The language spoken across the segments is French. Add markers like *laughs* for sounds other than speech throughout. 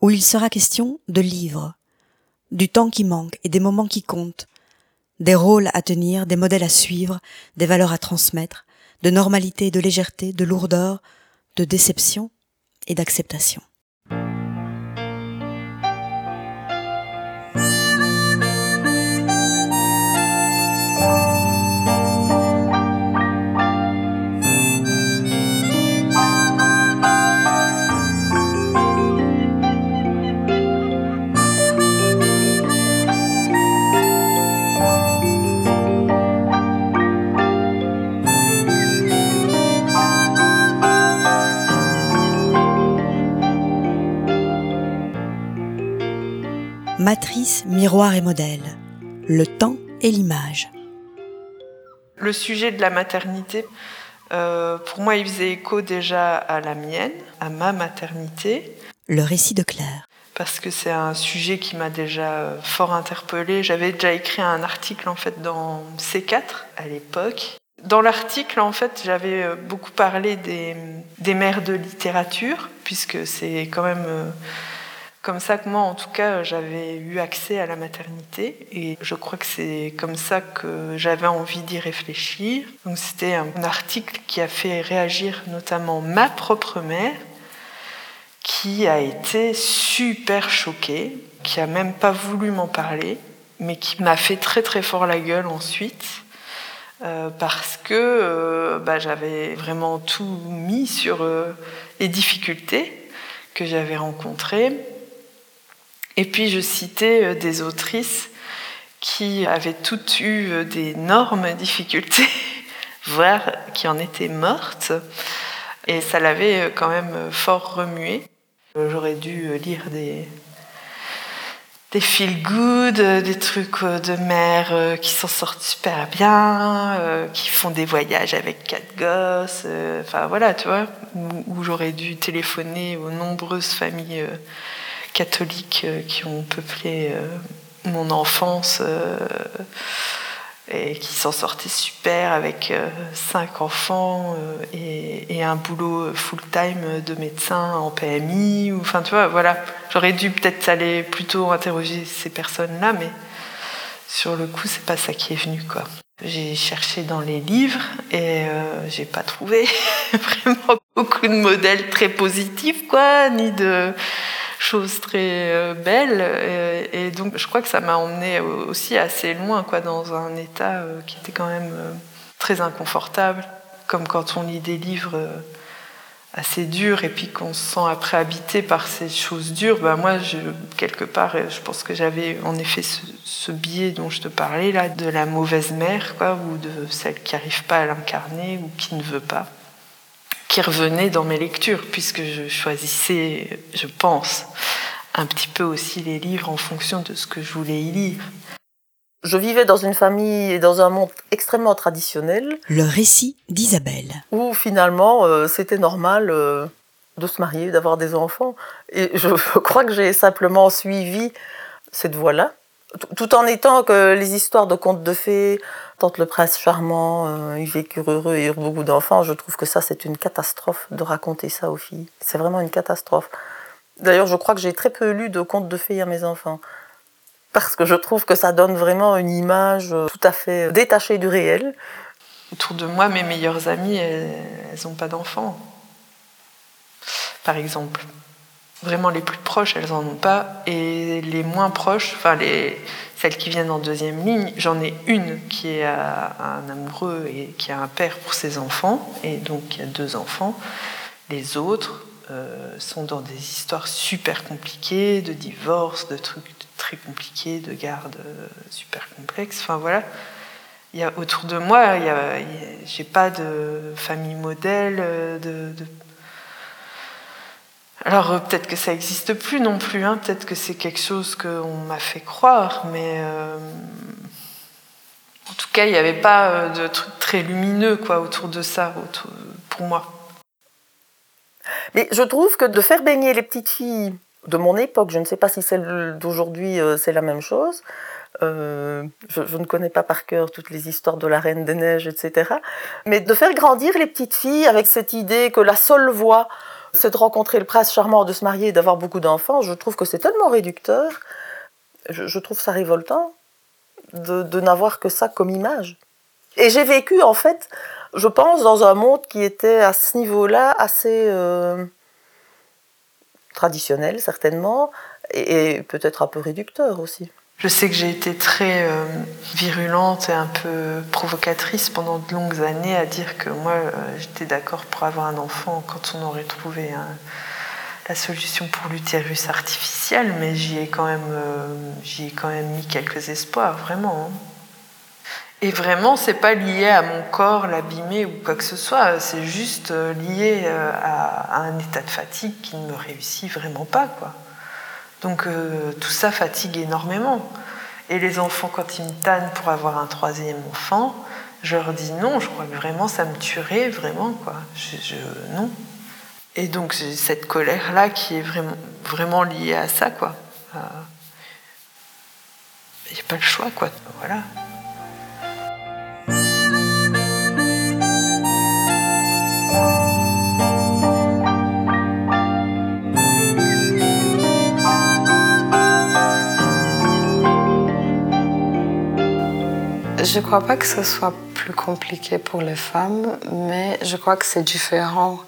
où il sera question de livres, du temps qui manque et des moments qui comptent, des rôles à tenir, des modèles à suivre, des valeurs à transmettre, de normalité, de légèreté, de lourdeur, de déception et d'acceptation. Matrice, miroir et modèle. Le temps et l'image. Le sujet de la maternité, euh, pour moi, il faisait écho déjà à la mienne, à ma maternité. Le récit de Claire. Parce que c'est un sujet qui m'a déjà fort interpellée. J'avais déjà écrit un article en fait dans C4 à l'époque. Dans l'article, en fait, j'avais beaucoup parlé des, des mères de littérature, puisque c'est quand même euh, comme ça que moi, en tout cas, j'avais eu accès à la maternité et je crois que c'est comme ça que j'avais envie d'y réfléchir. Donc c'était un article qui a fait réagir notamment ma propre mère, qui a été super choquée, qui a même pas voulu m'en parler, mais qui m'a fait très très fort la gueule ensuite. Euh, parce que euh, bah, j'avais vraiment tout mis sur euh, les difficultés que j'avais rencontrées et puis je citais euh, des autrices qui avaient toutes eu euh, d'énormes difficultés, *laughs* voire qui en étaient mortes. Et ça l'avait euh, quand même fort remué. J'aurais dû lire des, des feel good, des trucs de mère qui s'en sortent super bien, qui font des voyages avec quatre gosses, enfin voilà, tu vois, où j'aurais dû téléphoner aux nombreuses familles catholiques euh, qui ont peuplé euh, mon enfance euh, et qui s'en sortaient super avec cinq enfants et, un boulot full-time de médecin en PMI. Enfin, tu vois, voilà. J'aurais dû peut-être aller plutôt interroger ces personnes-là, mais sur le coup, c'est pas ça qui est venu. J'ai cherché dans les livres et j'ai pas trouvé *laughs* vraiment beaucoup de modèles très positifs, quoi, ni de chose très euh, belle. Et, donc, je crois que ça m'a emmené aussi assez loin, quoi, dans un état euh, qui était quand même euh, très inconfortable, comme quand on lit des livres assez durs et puis qu'on se sent après habité par ces choses dures. Ben moi, je, quelque part, je pense que j'avais en effet ce, ce, biais dont je te parlais là, de la mauvaise mère, quoi, ou de celle qui n'arrive pas à l'incarner ou qui ne veut pas qui revenait dans mes lectures, puisque je choisissais, je pense, un petit peu aussi les livres en fonction de ce que je voulais y lire. Je vivais dans une famille et dans un monde extrêmement traditionnel. Le récit d'Isabelle. Où finalement euh, c'était normal euh, de se marier, d'avoir des enfants. Et je *laughs* crois que j'ai simplement suivi cette voie-là. Tout en étant que les histoires de contes de fées, Tante le prince charmant, euh, ils vécurent heureux et eurent beaucoup d'enfants, je trouve que ça c'est une catastrophe de raconter ça aux filles. C'est vraiment une catastrophe. D'ailleurs, je crois que j'ai très peu lu de contes de fées à mes enfants. Parce que je trouve que ça donne vraiment une image euh, tout à fait détachée du réel. Autour de moi, mes meilleures amies, elles n'ont pas d'enfants. Par exemple. Vraiment, les plus proches, elles n'en ont pas. Et les moins proches, enfin, les, celles qui viennent en deuxième ligne, j'en ai une qui est un amoureux et qui a un père pour ses enfants, et donc il y a deux enfants. Les autres euh, sont dans des histoires super compliquées, de divorce, de trucs très compliqués, de garde euh, super complexes. Enfin voilà. Il y a, autour de moi, j'ai pas de famille modèle, euh, de, de alors euh, peut-être que ça n'existe plus non plus, hein. peut-être que c'est quelque chose qu'on m'a fait croire, mais euh, en tout cas, il n'y avait pas euh, de truc très lumineux quoi, autour de ça, pour moi. Mais je trouve que de faire baigner les petites filles de mon époque, je ne sais pas si celle d'aujourd'hui c'est la même chose, je, je, ne connais pas par cœur toutes les histoires de la Reine des Neiges, etc. Mais de faire grandir les petites filles avec cette idée que la seule voie C'est de rencontrer le prince charmant, de se marier et d'avoir beaucoup d'enfants. Je trouve que c'est tellement réducteur. Je, trouve ça révoltant de, n'avoir que ça comme image. Et j'ai vécu, en fait, je pense, dans un monde qui était à ce niveau-là assez euh, traditionnel, certainement, et peut-être un peu réducteur aussi. Je sais que j'ai été très euh, virulente et un peu provocatrice pendant de longues années à dire que moi euh, j'étais d'accord pour avoir un enfant quand on aurait trouvé la solution pour l'utérus artificiel, mais j'y ai quand même euh, mis quelques espoirs vraiment. Hein. Et vraiment, c'est pas lié à mon corps, l'abîmer ou quoi que ce soit. C'est juste lié à, à, un état de fatigue qui ne me réussit vraiment pas, quoi. Donc euh, tout ça fatigue énormément. Et les enfants, quand ils me tannent pour avoir un troisième enfant, je leur dis non, je crois que vraiment ça me tuerait, vraiment, quoi. Je, non. Et donc j'ai cette colère-là qui est vraiment, vraiment liée à ça, quoi. Il n'y a pas le choix, quoi. Voilà. Je ne crois pas que ce soit plus compliqué pour les femmes, mais je crois que c'est différent.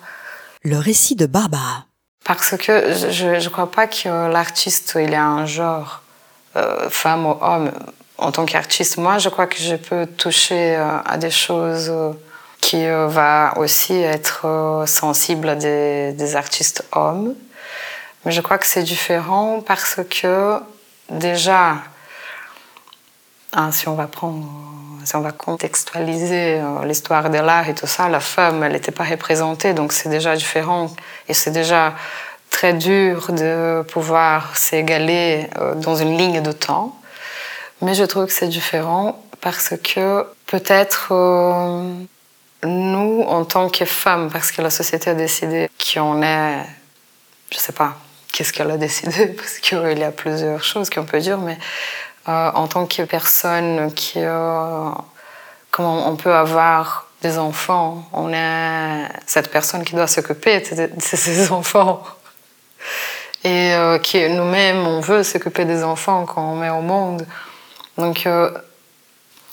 Le récit de Barbara. Parce que je ne crois pas que l'artiste, il ait un genre, euh, femme ou homme. En tant qu'artiste, moi, je crois que je peux toucher euh, à des choses euh, qui va aussi être sensible à des, des artistes hommes. Mais je crois que c'est différent parce que déjà, Hein, si on va prendre, si on va contextualiser euh, l'histoire de l'art et tout ça, la femme, elle n'était pas représentée, donc c'est déjà différent et c'est déjà très dur de pouvoir s'égaler euh, dans une ligne de temps. Mais je trouve que c'est différent parce que peut-être euh, nous, en tant que femmes, parce que la société a décidé qu'on est, je sais pas, qu'est-ce qu'elle a décidé, *laughs* parce qu'il y a plusieurs choses qu'on peut dire, mais en tant que personne qui, euh, comment on peut avoir des enfants, on est cette personne qui doit s'occuper de ses *laughs* enfants. Et euh, qui nous-mêmes, on veut s'occuper des enfants quand on met au monde. Donc,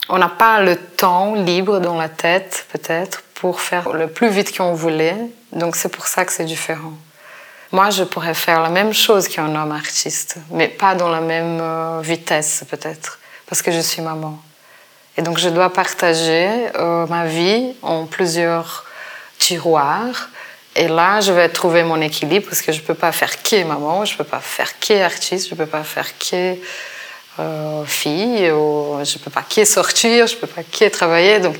on n'a pas le temps libre dans la tête, peut-être, pour faire le plus vite qu'on voulait. Donc, c'est pour ça que c'est différent. Moi, je pourrais faire la même chose qu'un homme artiste, mais pas dans la même euh, vitesse peut-être, parce que je suis maman. Et donc, je dois partager euh, ma vie en plusieurs tiroirs. Et là, je vais trouver mon équilibre parce que je ne peux pas faire que maman, je ne peux pas faire que artiste, je ne peux pas faire que euh, fille, ou je ne peux pas que sortir, je ne peux pas que travailler. Donc,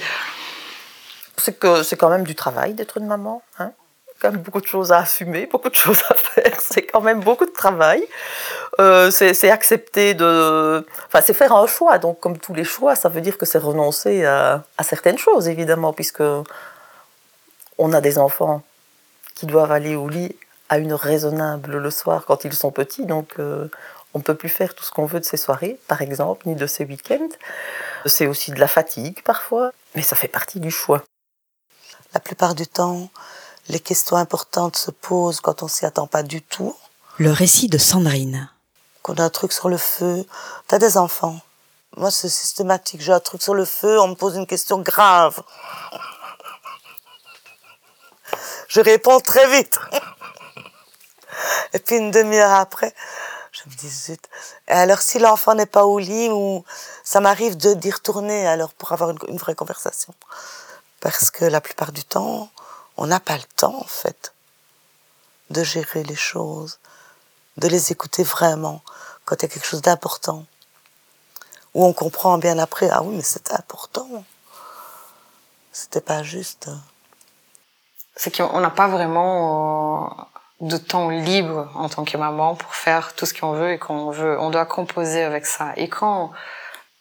c'est que c'est quand même du travail d'être une maman. Hein? Quand même beaucoup de choses à assumer, *laughs* beaucoup de choses à faire. C'est quand même beaucoup de travail. Euh, c'est accepter de. Enfin, c'est faire un choix. Donc, comme tous les choix, ça veut dire que c'est renoncer à, certaines choses, évidemment, puisque on a des enfants qui doivent aller au lit à une heure raisonnable le soir quand ils sont petits. Donc, euh, on ne peut plus faire tout ce qu'on veut de ces soirées, par exemple, ni de ces week-ends. C'est aussi de la fatigue parfois, mais ça fait partie du choix. La plupart du temps, les questions importantes se posent quand on s'y attend pas du tout. Le récit de Sandrine. Qu'on a un truc sur le feu. T'as des enfants. Moi, c'est systématique. J'ai un truc sur le feu, on me pose une question grave. Je réponds très vite. Et puis une demi-heure après, je me dis zut. Et alors si l'enfant n'est pas au lit ou ça m'arrive de d'y retourner alors pour avoir une vraie conversation. Parce que la plupart du temps, on n'a pas le temps, en fait, de gérer les choses, de les écouter vraiment quand il y a quelque chose d'important. Où on comprend bien après, ah oui, mais c'était important. C'était pas juste. C'est qu'on n'a pas vraiment euh, de temps libre en tant que maman pour faire tout ce qu'on veut et qu'on veut. On doit composer avec ça. Et quand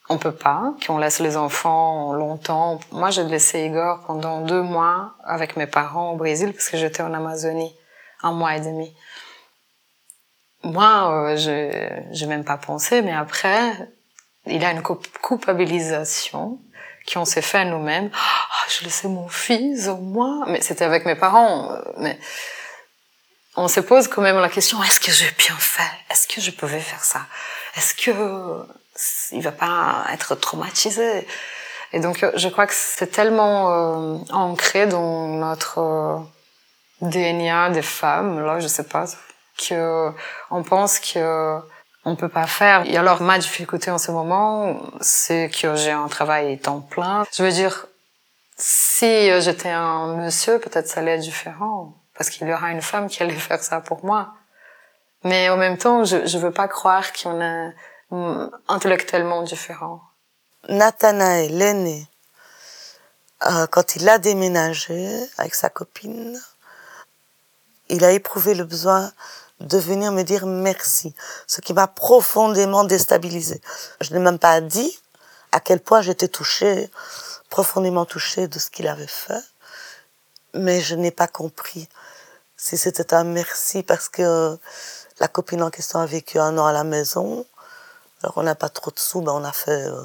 on peut pas, qu'on laisse les enfants longtemps. Moi, j'ai laissé Igor pendant deux mois avec mes parents au Brésil parce que j'étais en Amazonie, un mois et demi. Moi, euh, je n'ai même pas pensé, mais après, il y a une culpabilisation qu'on s'est fait à nous-mêmes. Ah, je laissais mon fils au moins, mais c'était avec mes parents. Euh, mais on se pose quand même la question est-ce que j'ai bien fait Est-ce que je pouvais faire ça? Est-ce que il va pas être traumatisé? Et donc, je crois que c'est tellement euh, ancré dans notre euh, DNA des femmes, là, je sais pas, que on pense que on peut pas faire. Et alors, ma difficulté en ce moment, c'est que j'ai un travail temps plein. Je veux dire, si j'étais un monsieur, peut-être ça allait être différent. Parce qu'il y aura une femme qui allait *laughs* faire ça pour moi. Mais en même temps, je, je veux pas croire qu'on est intellectuellement différents. Nathanaël, l'aîné, euh, quand il a déménagé avec sa copine, il a éprouvé le besoin de venir me dire merci, ce qui m'a profondément déstabilisée. Je n'ai même pas dit à quel point j'étais touchée, profondément touchée de ce qu'il avait fait, mais je n'ai pas compris si c'était un merci parce que la copine en question a vécu un an à la maison. Alors on n'a pas trop de sous, ben on a fait euh,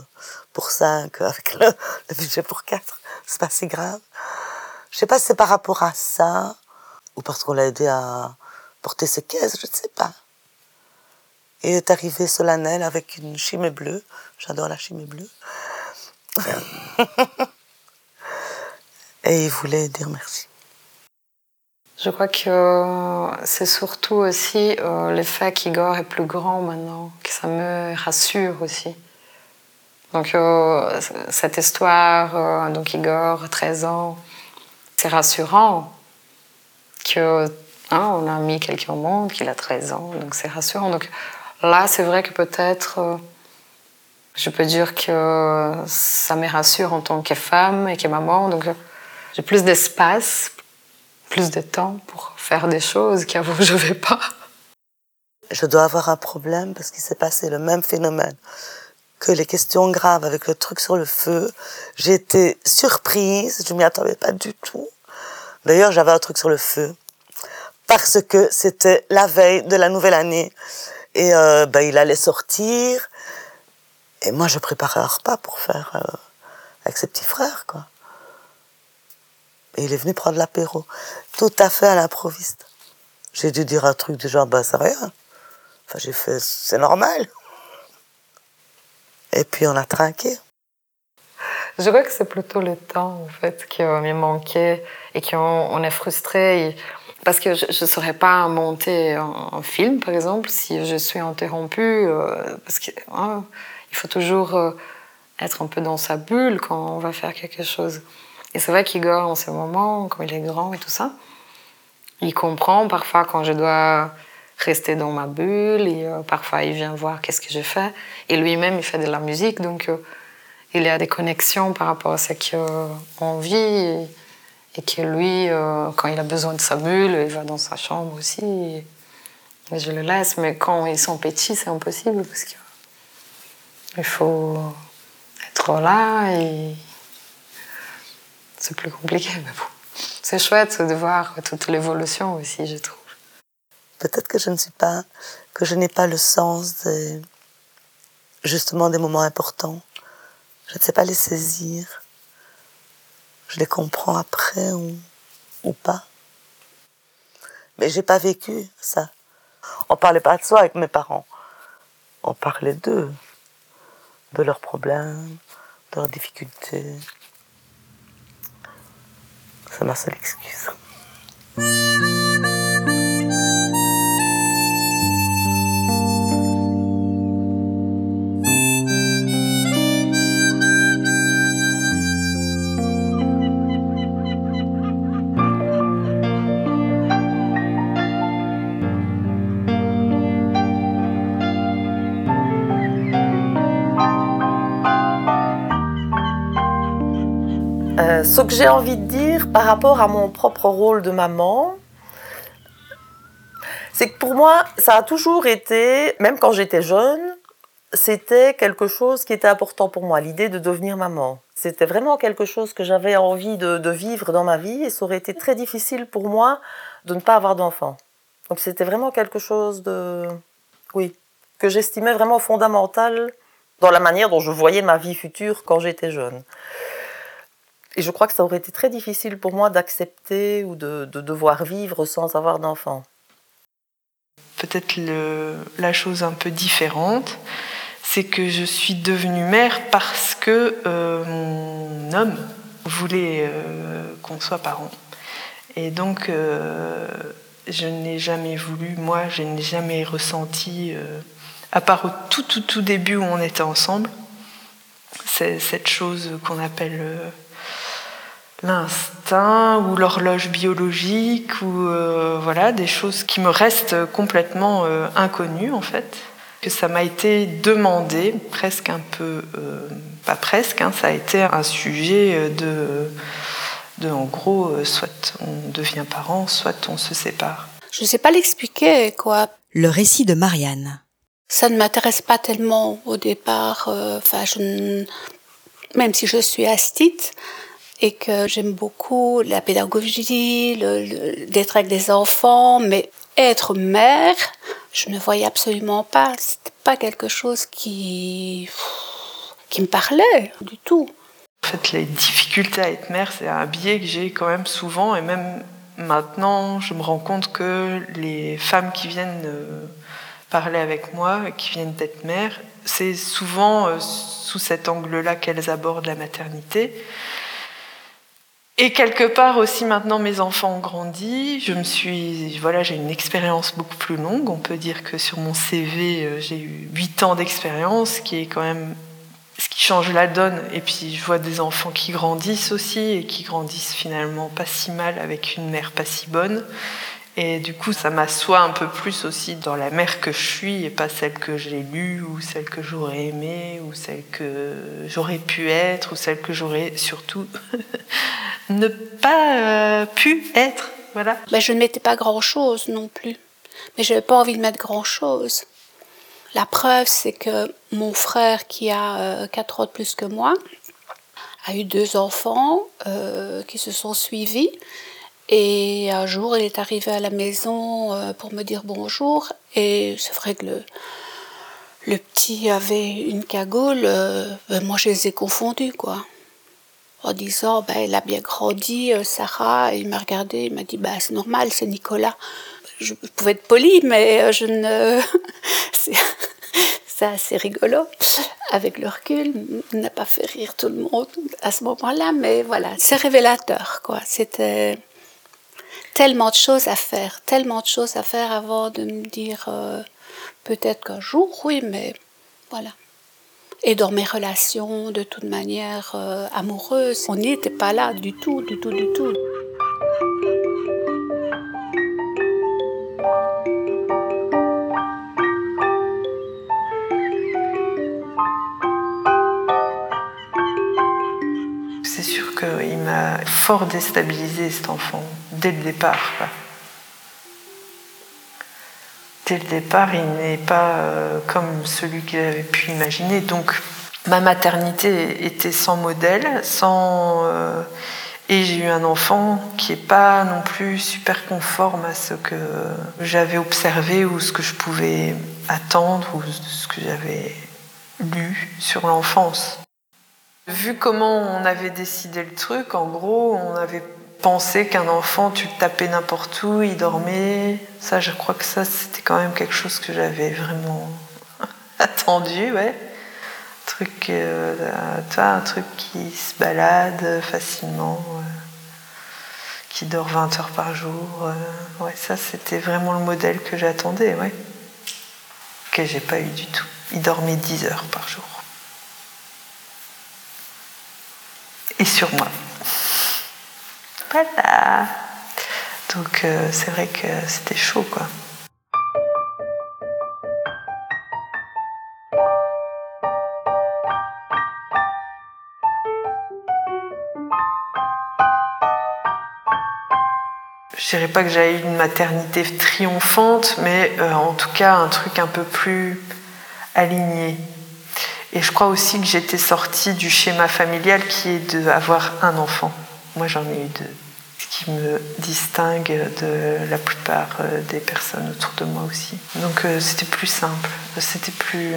pour cinq avec le, *laughs* le budget pour quatre. C'est pas si grave. Je sais pas si c'est par rapport à ça ou parce qu'on l'a aidé à porter ses caisses, je ne sais pas. Et est arrivé solennel avec une chimée bleue. J'adore la chimée bleue. *laughs* Et il voulait dire merci. Je crois que c'est surtout aussi euh, le fait qu'Igor est plus grand maintenant, que ça me rassure aussi. Donc euh, cette histoire, euh, donc Igor, 13 ans, c'est rassurant que hein, on a mis quelqu'un au monde, qu'il a 13 ans, donc c'est rassurant. Donc là, c'est vrai que peut-être je peux dire que ça me rassure en tant que femme et que maman, donc j'ai plus d'espace, plus de temps pour faire des choses qu'avant je vais pas. Je dois avoir un problème parce qu'il s'est passé le même phénomène que les questions graves avec le truc sur le feu. J'ai été surprise, je m'y attendais pas du tout. D'ailleurs, j'avais un truc sur le feu parce que c'était la veille de la nouvelle année et euh, ben, il allait sortir et moi je préparais un repas pour faire euh, avec ses petits frères quoi. Et il est venu prendre l'apéro, tout à fait à l'improviste. J'ai dû dire un truc du genre, bah c'est rien. Enfin j'ai fait, c'est normal. Et puis on a trinqué. Je crois que c'est plutôt le temps, en fait, qui me manquait et qu'on on est frustré. Parce que je ne saurais pas monter un, film, par exemple, si je suis interrompue. Euh, parce qu'il hein, faut toujours euh, être un peu dans sa bulle quand on va faire quelque chose. Et c'est vrai qu'Igor, en ce moment, quand il est grand et tout ça, il comprend parfois quand je dois rester dans ma bulle. Et euh, parfois, il vient voir qu'est-ce que je fais. Et lui-même, il fait de la musique. Donc, euh, il a des connexions par rapport à ce qu'on vit. Et, que lui, euh, quand il a besoin de sa bulle, il va dans sa chambre aussi. Et, je le laisse. Mais quand ils sont petits, c'est impossible parce qu'il faut être là c'est plus compliqué, mais bon. C'est chouette de voir toute l'évolution aussi, je trouve. Peut-être que je ne suis pas, que je n'ai pas le sens de, justement des moments importants. Je ne sais pas les saisir. Je les comprends après ou, ou pas. Mais j'ai pas vécu ça. On parlait pas de soi avec mes parents. On parlait d'eux, de leurs problèmes, de leurs difficultés. C'est ma seule excuse. Ce que j'ai envie de dire par rapport à mon propre rôle de maman, c'est que pour moi, ça a toujours été, même quand j'étais jeune, c'était quelque chose qui était important pour moi, l'idée de devenir maman. C'était vraiment quelque chose que j'avais envie de, vivre dans ma vie et ça aurait été très difficile pour moi de ne pas avoir d'enfant. Donc c'était vraiment quelque chose de, oui, que j'estimais vraiment fondamental dans la manière dont je voyais ma vie future quand j'étais jeune. Et je crois que ça aurait été très difficile pour moi d'accepter ou de, devoir vivre sans avoir d'enfant. peut-être la chose un peu différente, c'est que je suis devenue mère parce que euh, mon homme voulait euh, qu'on soit parents. Et donc, euh, je n'ai jamais voulu, moi, je n'ai jamais ressenti, à part au tout, tout, tout début où on était ensemble, cette chose qu'on appelle l'instinct ou l'horloge biologique ou euh, voilà des choses qui me restent complètement euh, inconnues en fait. Que ça m'a été demandé presque un peu euh, pas presque hein, ça a été un sujet de de en gros soit on devient parent soit on se sépare. Je ne sais pas l'expliquer quoi. Le récit de Marianne. Ça ne m'intéresse pas tellement au départ enfin je même si je suis astite et que j'aime beaucoup la pédagogie, d'être avec des enfants, mais être mère, je ne voyais absolument pas. C'était pas quelque chose qui qui me parlait du tout. En fait, les difficultés à être mère, c'est un biais que j'ai quand même souvent, et même maintenant, je me rends compte que les femmes qui viennent euh, parler avec moi, qui viennent d'être mères, c'est souvent euh, sous cet angle-là qu'elles abordent la maternité. Et quelque part aussi maintenant mes enfants ont grandi, je me suis voilà, j'ai une expérience beaucoup plus longue, on peut dire que sur mon CV, euh, j'ai eu 8 ans d'expérience qui est quand même ce qui change la donne. Et puis je vois des enfants qui grandissent aussi et qui grandissent finalement pas si mal avec une mère pas si bonne et du coup, ça m'assoit un peu plus aussi dans la mère que je suis et pas celle que j'ai lue ou celle que j'aurais aimée ou celle que j'aurais pu être ou celle que j'aurais surtout *laughs* ne pas euh, pu être. Voilà. Ben, je ne mettais pas grand-chose non plus. Mais je n'avais pas envie de mettre grand-chose. La preuve, c'est que mon frère, qui a 4 euh, ans de plus que moi, a eu deux enfants euh, qui se sont suivis. Et un jour, il est arrivé à la maison euh, pour me dire bonjour. Et c'est vrai que le, petit avait une cagoule. Euh, ben, moi, je les ai confondus, quoi. En disant, ben, elle a bien grandi, euh, Sarah. Il m'a regardé, il m'a dit, ben, c'est normal, c'est Nicolas. Je, pouvais être poli, mais je ne. *laughs* c'est assez rigolo. Avec le recul, n'a pas fait rire tout le monde à ce moment-là, mais voilà, c'est révélateur, quoi. C'était tellement de choses à faire, tellement de choses à faire avant de me dire euh, peut-être qu'un jour, oui, mais voilà. Et dans mes relations, de toute manière euh, amoureuses, on n'était pas là du tout, du tout, du tout. C'est sûr qu'il m'a fort déstabilisé cet enfant dès le départ. Dès le départ, il n'est pas euh, comme celui qu'il avait pu imaginer. Donc, ma maternité était sans modèle, sans. Euh, et j'ai eu un enfant qui n'est pas non plus super conforme à ce que j'avais observé ou ce que je pouvais attendre ou ce que j'avais lu sur l'enfance. Vu comment on avait décidé le truc, en gros, on avait penser qu'un enfant, tu le tapais n'importe où, il dormait. Ça, je crois que ça, c'était quand même quelque chose que j'avais vraiment *laughs* attendu, ouais. Un truc, euh, un truc qui se balade facilement, euh, qui dort 20 heures par jour. Euh, ouais, ça, c'était vraiment le modèle que j'attendais, ouais. Que j'ai pas eu du tout. Il dormait 10 heures par jour. Et sur moi. Voilà. Donc euh, c'est vrai que c'était chaud quoi. Je dirais pas que j'avais eu une maternité triomphante, mais euh, en tout cas un truc un peu plus aligné. Et je crois aussi que j'étais sortie du schéma familial qui est d'avoir un enfant. Moi j'en ai eu deux qui me distingue de la plupart euh, des personnes autour de moi aussi. Donc euh, c'était plus simple, c'était plus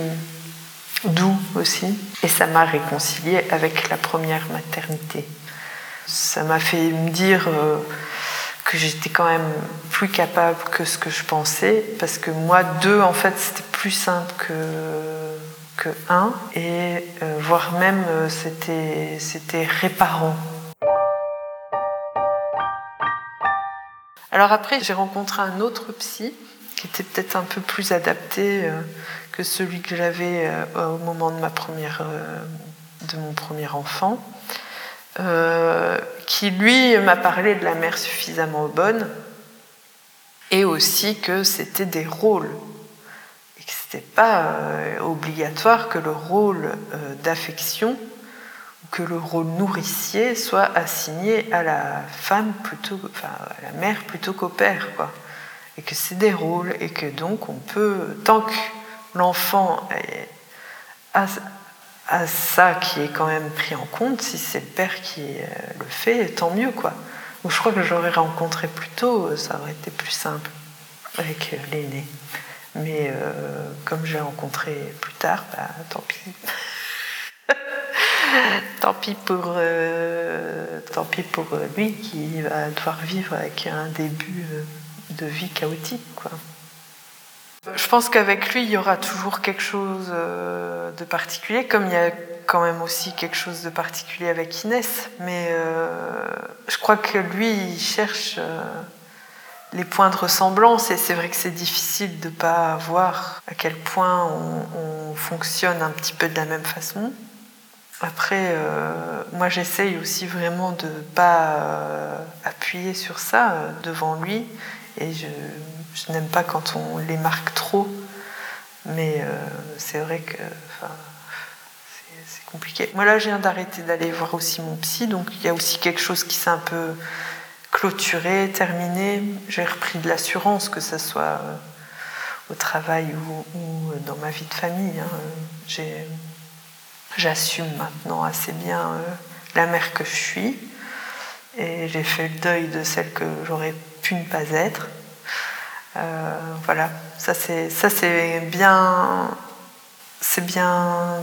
doux aussi, et ça m'a réconcilié avec la première maternité. Ça m'a fait me dire euh, que j'étais quand même plus capable que ce que je pensais, parce que moi, deux, en fait, c'était plus simple que, que un, et voire même c'était, c'était réparant. Alors après, j'ai rencontré un autre psy qui était peut-être un peu plus adapté euh, que celui que j'avais au moment première, de mon premier enfant. Euh, qui lui m'a parlé de la mère suffisamment bonne et aussi que c'était des rôles et que c'était pas euh, obligatoire que le rôle euh, d'affection que le rôle nourricier soit assigné à la femme plutôt, enfin à la mère plutôt qu'au père quoi et que c'est des rôles et que donc on peut tant que l'enfant a, à ça qui est quand même pris en compte, si c'est le père qui euh, le fait, tant mieux quoi. Ou je crois que j'aurais rencontré plus tôt, euh, ça aurait été plus simple avec euh, l'aîné. Mais comme j'ai rencontré plus tard, bah, tant pis. *laughs* tant pis pour, tant pis pour lui qui va devoir vivre avec un début de vie chaotique quoi. Je pense qu'avec lui, il y aura toujours quelque chose euh, de particulier, comme il y a quand même aussi quelque chose de particulier avec Inès. Mais euh, je crois que lui, il cherche euh, les points de ressemblance, et c'est vrai que c'est difficile de ne pas voir à quel point on, fonctionne un petit peu de la même façon. Après, moi, j'essaye aussi vraiment de ne pas appuyer sur ça devant lui, et je n'aime pas quand on les marque trop, mais euh, c'est vrai que c'est compliqué. Moi là, je viens d'arrêter d'aller voir aussi mon psy, donc il y a aussi quelque chose qui s'est un peu clôturé, terminé. J'ai repris de l'assurance, que ce soit euh, au travail ou, dans ma vie de famille. Hein. J'assume maintenant assez bien euh, la mère que je suis et j'ai fait le deuil de celle que j'aurais pu ne pas être. Euh, voilà, ça c'est ça c'est bien c'est bien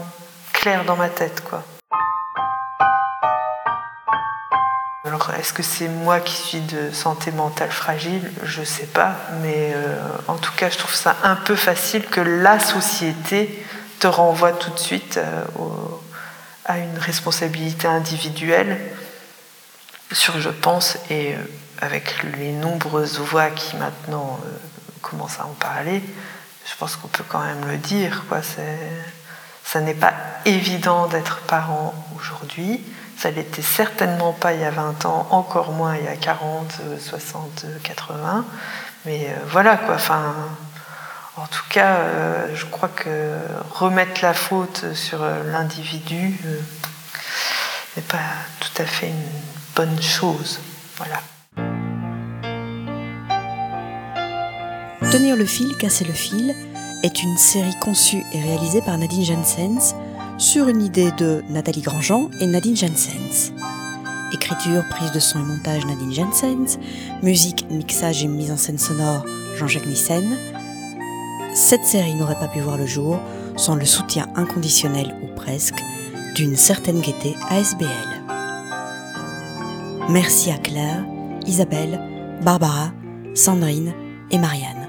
clair dans ma tête quoi. Alors, est-ce que c'est moi qui suis de santé mentale fragile? Je sais pas, mais euh, en tout cas, je trouve ça un peu facile que la société te renvoie tout de suite euh, à une responsabilité individuelle sur, je pense, et avec les nombreuses voix qui maintenant euh, commencent à en parler, je pense qu'on peut quand même le dire. Quoi. Ça n'est pas évident d'être parent aujourd'hui. Ça l'était certainement pas il y a 20 ans, encore moins il y a 40, 60, 80. Mais euh, voilà quoi. Enfin, en tout cas, euh, je crois que remettre la faute sur l'individu n'est pas tout à fait une bonne chose. Voilà. Tenir le fil, casser le fil est une série conçue et réalisée par Nadine Jensens sur une idée de Nathalie Grandjean et Nadine Jensens. Écriture, prise de son et montage Nadine Jensens, musique, mixage et mise en scène sonore Jean-Jacques Nissen. Cette série n'aurait pas pu voir le jour sans le soutien inconditionnel ou presque d'une certaine gaieté ASBL. Merci à Claire, Isabelle, Barbara, Sandrine et Marianne.